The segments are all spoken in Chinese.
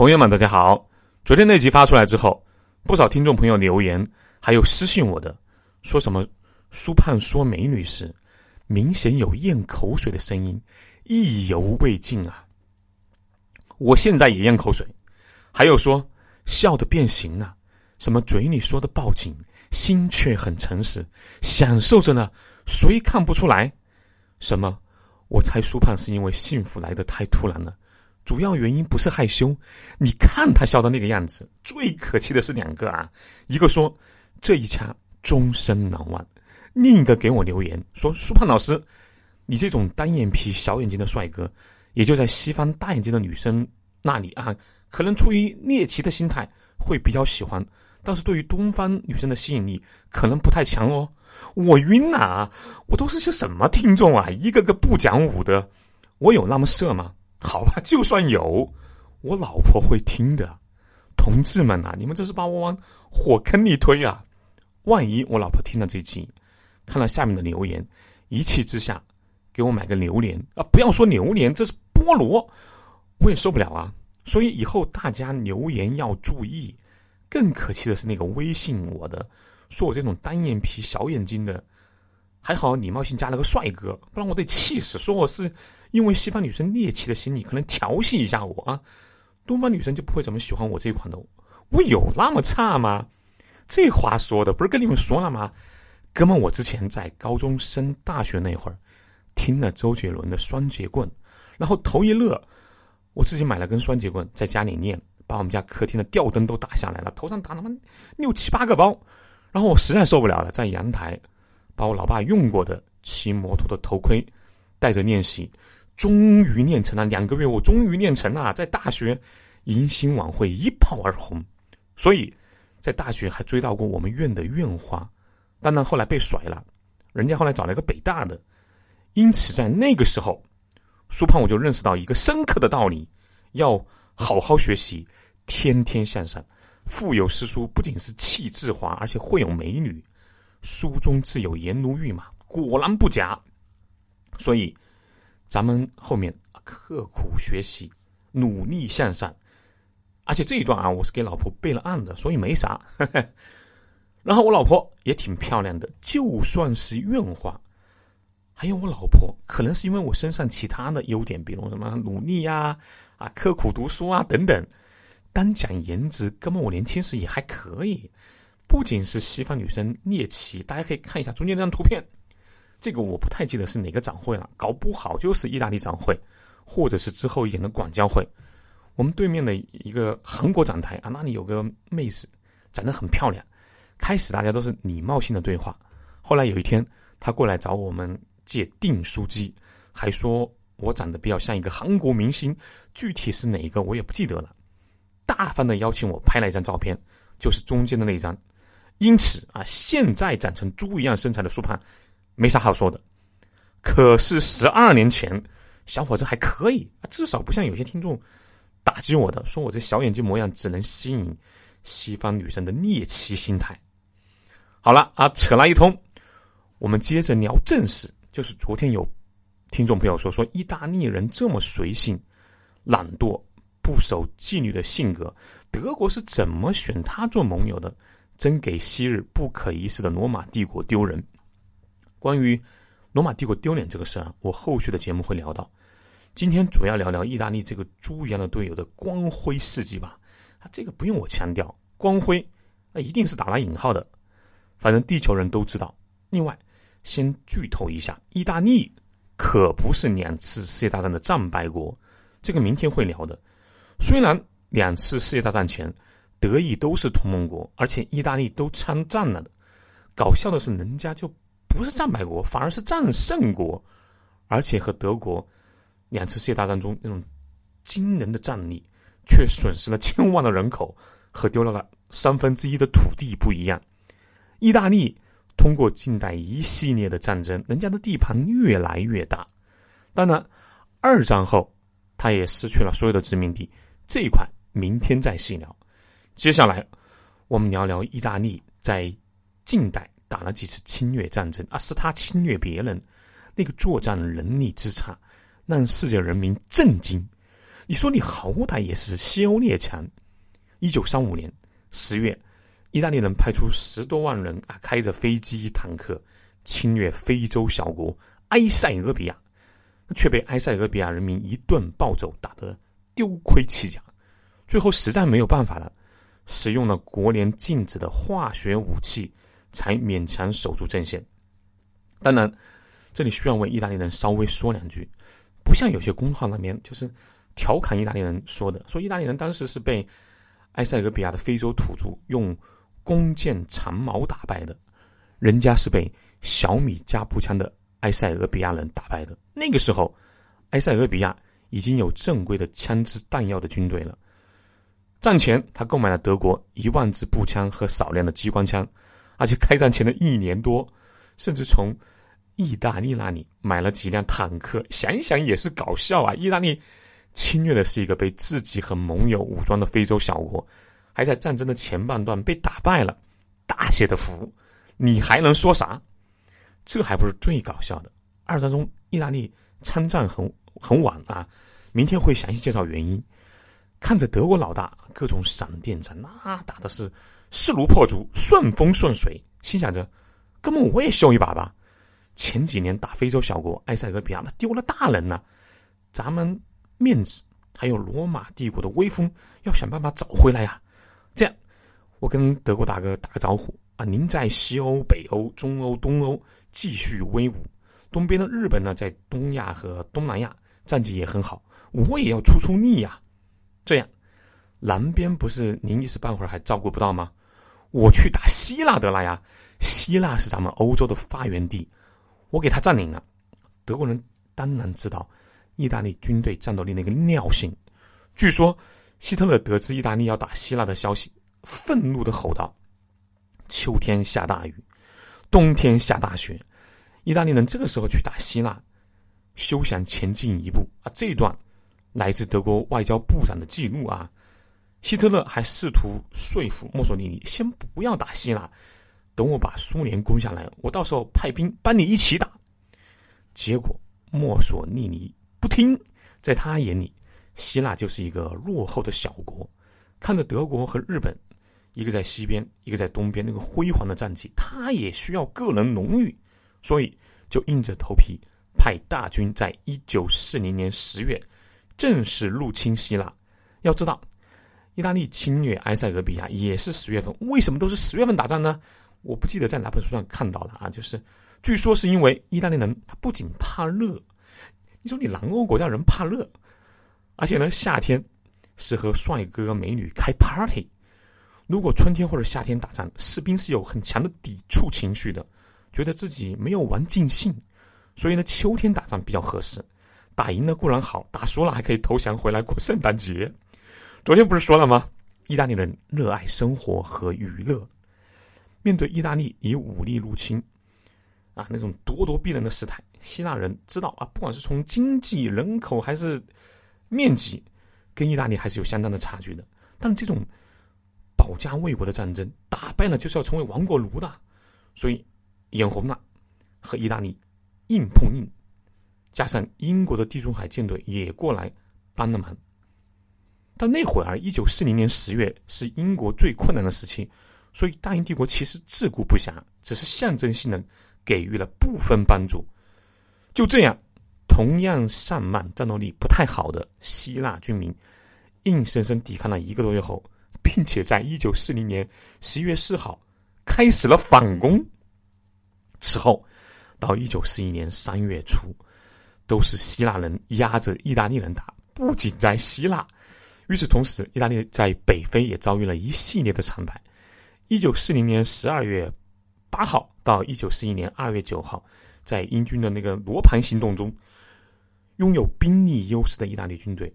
朋友们，大家好！昨天那集发出来之后，不少听众朋友留言，还有私信我的，说什么苏盼说美女时，明显有咽口水的声音，意犹未尽啊！我现在也咽口水。还有说笑的变形了，什么嘴里说的报警，心却很诚实，享受着呢，谁看不出来？什么？我猜苏盼是因为幸福来得太突然了。主要原因不是害羞，你看他笑的那个样子，最可气的是两个啊，一个说这一掐终身难忘，另一个给我留言说苏胖老师，你这种单眼皮小眼睛的帅哥，也就在西方大眼睛的女生那里啊，可能出于猎奇的心态会比较喜欢，但是对于东方女生的吸引力可能不太强哦。我晕啊！我都是些什么听众啊？一个个不讲武的，我有那么色吗？好吧，就算有，我老婆会听的。同志们呐，你们这是把我往火坑里推啊！万一我老婆听了这集，看了下面的留言，一气之下给我买个榴莲啊！不要说榴莲，这是菠萝，我也受不了啊！所以以后大家留言要注意。更可气的是那个微信我的，说我这种单眼皮小眼睛的。还好礼貌性加了个帅哥，不然我得气死。说我是因为西方女生猎奇的心理，可能调戏一下我啊。东方女生就不会怎么喜欢我这一款的。我有那么差吗？这话说的不是跟你们说了吗？哥们，我之前在高中升大学那会儿，听了周杰伦的《双截棍》，然后头一乐，我自己买了根双截棍在家里练，把我们家客厅的吊灯都打下来了，头上打他妈六七八个包，然后我实在受不了了，在阳台。把我老爸用过的骑摩托的头盔戴着练习，终于练成了。两个月，我终于练成了，在大学迎新晚会一炮而红。所以，在大学还追到过我们院的院花，当然后来被甩了，人家后来找了一个北大的。因此，在那个时候，苏胖我就认识到一个深刻的道理：要好好学习，天天向上。腹有诗书不仅是气质华，而且会有美女。书中自有颜如玉嘛，果然不假。所以，咱们后面刻苦学习，努力向上。而且这一段啊，我是给老婆备了案的，所以没啥。然后我老婆也挺漂亮的，就算是院花。还有我老婆，可能是因为我身上其他的优点，比如什么努力呀、啊刻苦读书啊等等。单讲颜值，根本我年轻时也还可以。不仅是西方女生猎奇，大家可以看一下中间那张图片。这个我不太记得是哪个展会了，搞不好就是意大利展会，或者是之后一点的广交会。我们对面的一个韩国展台啊，那里有个妹子，长得很漂亮。开始大家都是礼貌性的对话，后来有一天她过来找我们借订书机，还说我长得比较像一个韩国明星，具体是哪一个我也不记得了。大方的邀请我拍了一张照片，就是中间的那一张。因此啊，现在长成猪一样身材的苏胖，没啥好说的。可是十二年前，小伙子还可以，至少不像有些听众打击我的，说我这小眼睛模样只能吸引西方女生的猎奇心态。好了啊，扯了一通，我们接着聊正事。就是昨天有听众朋友说，说意大利人这么随性、懒惰、不守纪律的性格，德国是怎么选他做盟友的？真给昔日不可一世的罗马帝国丢人。关于罗马帝国丢脸这个事儿，我后续的节目会聊到。今天主要聊聊意大利这个猪一样的队友的光辉事迹吧。啊，这个不用我强调，光辉那一定是打了引号的。反正地球人都知道。另外，先剧透一下，意大利可不是两次世界大战的战败国，这个明天会聊的。虽然两次世界大战前。德意都是同盟国，而且意大利都参战了的。搞笑的是，人家就不是战败国，反而是战胜国，而且和德国两次世界大战中那种惊人的战力，却损失了千万的人口和丢了了三分之一的土地不一样。意大利通过近代一系列的战争，人家的地盘越来越大。当然，二战后他也失去了所有的殖民地。这一块明天再细聊。接下来，我们聊聊意大利在近代打了几次侵略战争啊，是他侵略别人，那个作战能力之差，让世界人民震惊。你说你好歹也是西欧列强。一九三五年十月，意大利人派出十多万人啊，开着飞机、坦克侵略非洲小国埃塞俄比亚，却被埃塞俄比亚人民一顿暴走，打得丢盔弃甲。最后实在没有办法了，使用了国联禁止的化学武器，才勉强守住阵线。当然，这里需要为意大利人稍微说两句，不像有些公号那边就是调侃意大利人说的，说意大利人当时是被埃塞俄比亚的非洲土著用弓箭长矛打败的，人家是被小米加步枪的埃塞俄比亚人打败的。那个时候，埃塞俄比亚已经有正规的枪支弹药的军队了。战前，他购买了德国一万支步枪和少量的机关枪，而且开战前的一年多。甚至从意大利那里买了几辆坦克，想想也是搞笑啊！意大利侵略的是一个被自己和盟友武装的非洲小国，还在战争的前半段被打败了，大写的服，你还能说啥？这还不是最搞笑的。二战中，意大利参战很很晚啊，明天会详细介绍原因。看着德国老大各种闪电战，那打的是势如破竹、顺风顺水，心想着。哥们我也秀一把吧！前几年打非洲小国埃塞俄比亚，那丢了大人呐，咱们面子还有罗马帝国的威风，要想办法找回来呀！这样，我跟德国大哥打个招呼啊，您在西欧、北欧、中欧、东欧继续威武，东边的日本呢，在东亚和东南亚战绩也很好，我也要出出力呀！这样，南边不是您一时半会儿还照顾不到吗？我去打希腊得了呀！希腊是咱们欧洲的发源地，我给他占领了。德国人当然知道意大利军队战斗力那个尿性。据说希特勒得知意大利要打希腊的消息，愤怒的吼道：“秋天下大雨，冬天下大雪，意大利人这个时候去打希腊，休想前进一步啊！”这一段来自德国外交部长的记录啊。希特勒还试图说服墨索里尼先不要打希腊。等我把苏联攻下来，我到时候派兵帮你一起打。结果墨索里尼不听，在他眼里，希腊就是一个落后的小国。看着德国和日本，一个在西边，一个在东边，那个辉煌的战绩，他也需要个人荣誉，所以就硬着头皮派大军在一九四零年十月正式入侵希腊。要知道，意大利侵略埃塞俄比亚也是十月份，为什么都是十月份打仗呢？我不记得在哪本书上看到了啊，就是据说是因为意大利人他不仅怕热，你说你南欧国家人怕热，而且呢夏天是和帅哥美女开 party，如果春天或者夏天打仗，士兵是有很强的抵触情绪的，觉得自己没有玩尽兴，所以呢秋天打仗比较合适，打赢了固然好，打输了还可以投降回来过圣诞节。昨天不是说了吗？意大利人热爱生活和娱乐。面对意大利以武力入侵，啊，那种咄咄逼人的事态，希腊人知道啊，不管是从经济、人口还是面积，跟意大利还是有相当的差距的。但这种保家卫国的战争，打败了就是要成为亡国奴的，所以眼红了，和意大利硬碰硬，加上英国的地中海舰队也过来帮了忙。但那会儿，一九四零年十月是英国最困难的时期。所以，大英帝国其实自顾不暇，只是象征性的给予了部分帮助。就这样，同样上慢、战斗力不太好的希腊军民，硬生生抵抗了一个多月后，并且在一九四零年十一月四号开始了反攻。此后，到一九四一年三月初，都是希腊人压着意大利人打。不仅在希腊，与此同时，意大利在北非也遭遇了一系列的惨败。一九四零年十二月八号到一九四一年二月九号，在英军的那个罗盘行动中，拥有兵力优势的意大利军队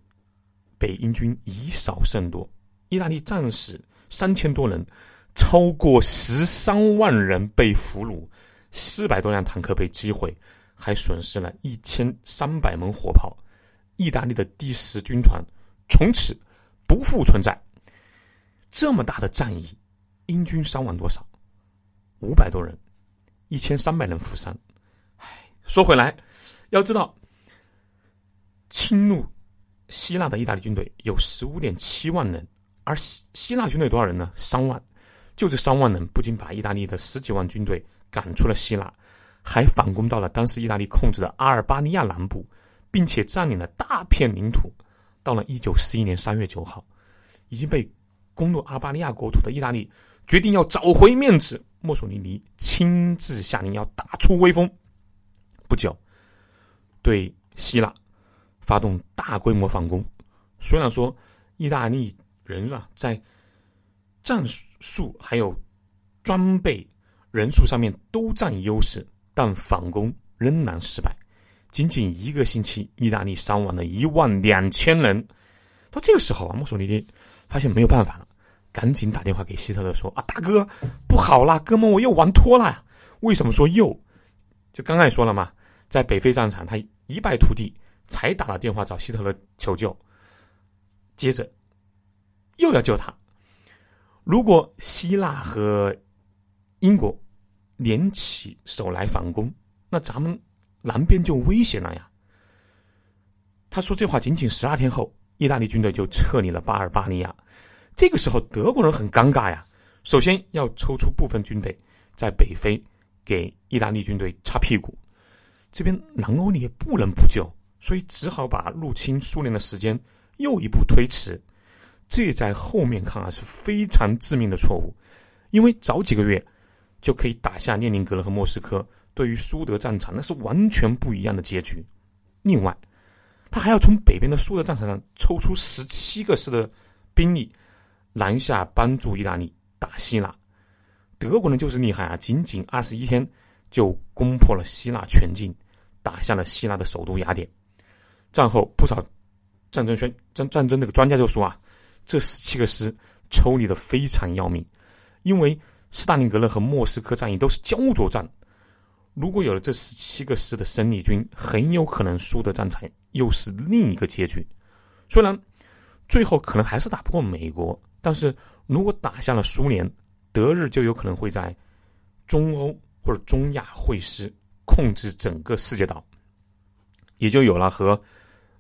被英军以少胜多，意大利战死三千多人，超过十三万人被俘虏，四百多辆坦克被击毁，还损失了一千三百门火炮。意大利的第十军团从此不复存在。这么大的战役。英军伤亡多少？五百多人，一千三百人负伤。唉，说回来，要知道，侵入希腊的意大利军队有十五点七万人，而希希腊军队多少人呢？三万。就这三万人，不仅把意大利的十几万军队赶出了希腊，还反攻到了当时意大利控制的阿尔巴尼亚南部，并且占领了大片领土。到了一九四一年三月九号，已经被攻入阿尔巴尼亚国土的意大利决定要找回面子，墨索里尼亲自下令要打出威风。不久，对希腊发动大规模反攻。虽然说意大利人啊在战术还有装备人数上面都占优势，但反攻仍然失败。仅仅一个星期，意大利伤亡了一万两千人。到这个时候啊，墨索里尼发现没有办法了，赶紧打电话给希特勒说：“啊，大哥，不好了，哥们，我又玩脱了呀！为什么说又？就刚才说了嘛，在北非战场，他一败涂地，才打了电话找希特勒求救。接着又要救他。”如果希腊和英国联起手来反攻，那咱们南边就危险了呀。他说这话仅仅十二天后，意大利军队就撤离了巴尔巴尼亚。这个时候，德国人很尴尬呀。首先要抽出部分军队在北非给意大利军队擦屁股，这边南欧你也不能不救，所以只好把入侵苏联的时间又一步推迟。这在后面看啊是非常致命的错误，因为早几个月就可以打下列宁格勒和莫斯科，对于苏德战场那是完全不一样的结局。另外，他还要从北边的苏德战场上抽出十七个师的兵力南下帮助意大利打希腊。德国人就是厉害啊，仅仅二十一天就攻破了希腊全境，打下了希腊的首都雅典。战后不少战争宣战战争那个专家就说啊。这十七个师抽离的非常要命，因为斯大林格勒和莫斯科战役都是焦灼战。如果有了这十七个师的生力军，很有可能输的战场又是另一个结局。虽然最后可能还是打不过美国，但是如果打下了苏联，德日就有可能会在中欧或者中亚会师，控制整个世界岛，也就有了和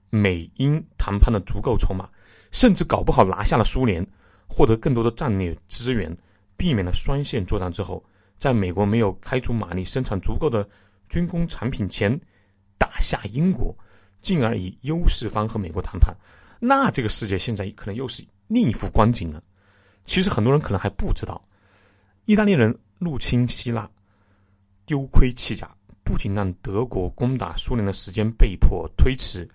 美英谈判的足够筹码。甚至搞不好拿下了苏联，获得更多的战略资源，避免了双线作战之后，在美国没有开足马力生产足够的军工产品前，打下英国，进而以优势方和美国谈判，那这个世界现在可能又是另一副光景了。其实很多人可能还不知道，意大利人入侵希腊，丢盔弃甲，不仅让德国攻打苏联的时间被迫推迟，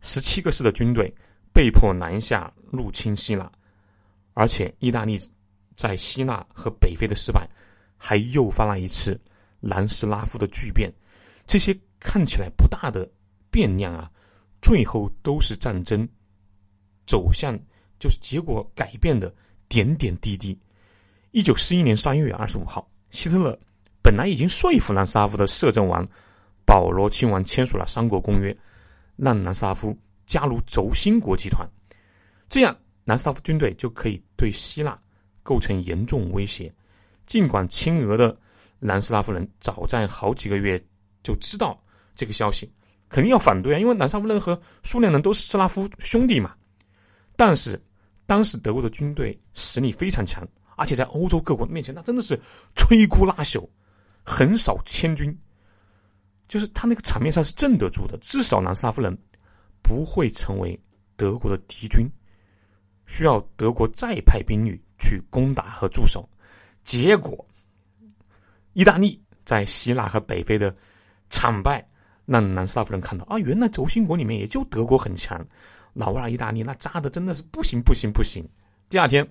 十七个师的军队。被迫南下入侵希腊，而且意大利在希腊和北非的失败，还诱发了一次南斯拉夫的巨变。这些看起来不大的变量啊，最后都是战争走向就是结果改变的点点滴滴。一九四一年三月二十五号，希特勒本来已经说服南斯拉夫的摄政王保罗亲王签署了《三国公约》，让南斯拉夫。加入轴心国集团，这样南斯拉夫军队就可以对希腊构成严重威胁。尽管亲俄的南斯拉夫人早在好几个月就知道这个消息，肯定要反对啊，因为南斯拉夫人和苏联人都是斯拉夫兄弟嘛。但是当时德国的军队实力非常强，而且在欧洲各国面前，那真的是摧枯拉朽，横扫千军，就是他那个场面上是镇得住的。至少南斯拉夫人。不会成为德国的敌军，需要德国再派兵力去攻打和驻守。结果，意大利在希腊和北非的惨败，让南斯拉夫人看到啊，原来轴心国里面也就德国很强，老二意大利那扎的真的是不行不行不行。第二天，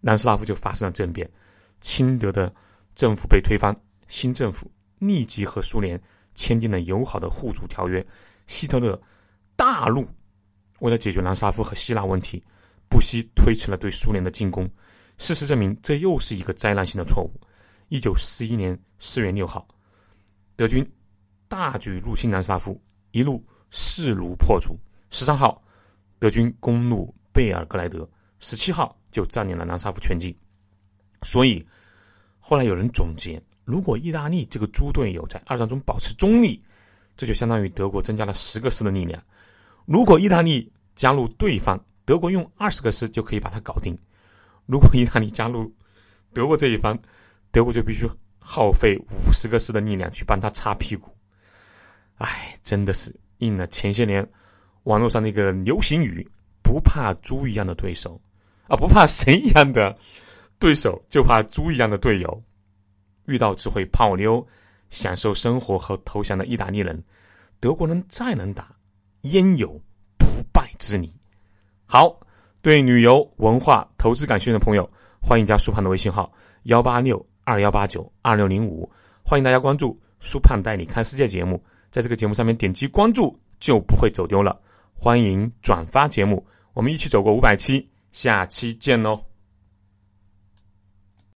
南斯拉夫就发生了政变，亲德的政府被推翻，新政府立即和苏联签订了友好的互助条约。希特勒。大陆为了解决南斯拉夫和希腊问题，不惜推迟了对苏联的进攻。事实证明，这又是一个灾难性的错误。一九四一年四月六号，德军大举入侵南斯拉夫，一路势如破竹。十三号，德军攻入贝尔格莱德，十七号就占领了南斯拉夫全境。所以，后来有人总结：如果意大利这个猪队友在二战中保持中立，这就相当于德国增加了十个师的力量。如果意大利加入对方，德国用二十个师就可以把它搞定。如果意大利加入德国这一方，德国就必须耗费五十个师的力量去帮他擦屁股。哎，真的是应了前些年网络上那个流行语：“不怕猪一样的对手，啊，不怕神一样的对手，就怕猪一样的队友。”遇到只会泡妞、享受生活和投降的意大利人，德国人再能打，焉有不败之理？好，对旅游、文化、投资感兴趣的朋友，欢迎加苏胖的微信号幺八六二幺八九二六零五，欢迎大家关注苏胖带你看世界节目，在这个节目上面点击关注就不会走丢了。欢迎转发节目，我们一起走过五百期，下期见喽！